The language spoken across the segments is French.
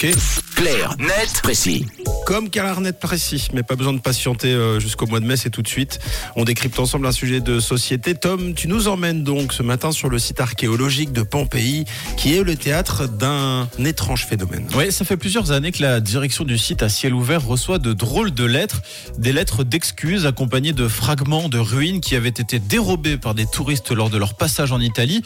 Okay. Clair, net, précis. Comme Carlarnet précis, mais pas besoin de patienter euh, jusqu'au mois de mai, c'est tout de suite. On décrypte ensemble un sujet de société. Tom, tu nous emmènes donc ce matin sur le site archéologique de Pompéi, qui est le théâtre d'un étrange phénomène. Oui, ça fait plusieurs années que la direction du site à ciel ouvert reçoit de drôles de lettres, des lettres d'excuses accompagnées de fragments de ruines qui avaient été dérobés par des touristes lors de leur passage en Italie.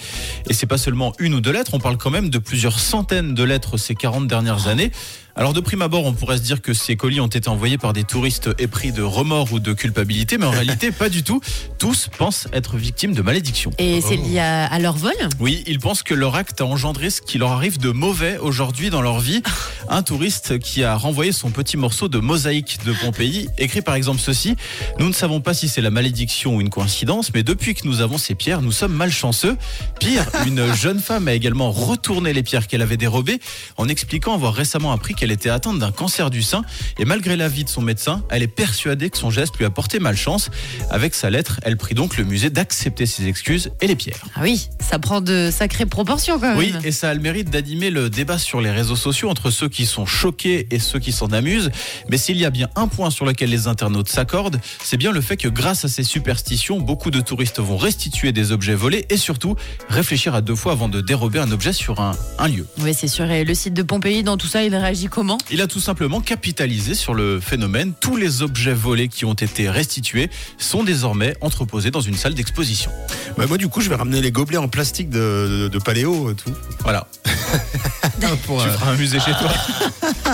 Et c'est pas seulement une ou deux lettres, on parle quand même de plusieurs centaines de lettres ces 40 dernières années. Alors de prime abord, on pourrait se dire que ces colis ont été envoyés par des touristes épris de remords ou de culpabilité, mais en réalité pas du tout. Tous pensent être victimes de malédiction. Et c'est lié à, à leur vol Oui, ils pensent que leur acte a engendré ce qui leur arrive de mauvais aujourd'hui dans leur vie. Un touriste qui a renvoyé son petit morceau de mosaïque de Pompéi, écrit par exemple ceci Nous ne savons pas si c'est la malédiction ou une coïncidence, mais depuis que nous avons ces pierres, nous sommes malchanceux. Pire, une jeune femme a également retourné les pierres qu'elle avait dérobées en expliquant avoir récemment appris qu'elle était atteinte d'un cancer du sein. Et malgré l'avis de son médecin, elle est persuadée que son geste lui a porté malchance. Avec sa lettre, elle prie donc le musée d'accepter ses excuses et les pierres. Ah oui, ça prend de sacrées proportions quand même. Oui, et ça a le mérite d'animer le débat sur les réseaux sociaux entre ceux qui sont choqués et ceux qui s'en amusent. Mais s'il y a bien un point sur lequel les internautes s'accordent, c'est bien le fait que grâce à ces superstitions, beaucoup de touristes vont restituer des objets volés et surtout réfléchir à deux fois avant de dérober un objet sur un, un lieu. Oui, c'est sûr. Et le site de Pompéi, dans tout ça, il réagit comment Il a tout simplement capitalisé sur le phénomène. Tous les objets volés qui ont été restitués sont désormais entreposés dans une salle d'exposition. Bah, moi, du coup, je vais ramener les gobelets en plastique de, de, de paléo et tout. Voilà. Pour, Tu euh, feras un musée chez toi.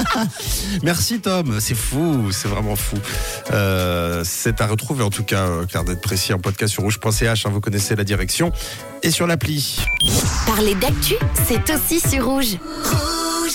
Merci Tom, c'est fou, c'est vraiment fou. Euh, c'est à retrouver en tout cas, euh, Claire d'être précis, en podcast sur rouge.ch, hein, vous connaissez la direction, et sur l'appli. Parler d'actu, c'est aussi sur rouge.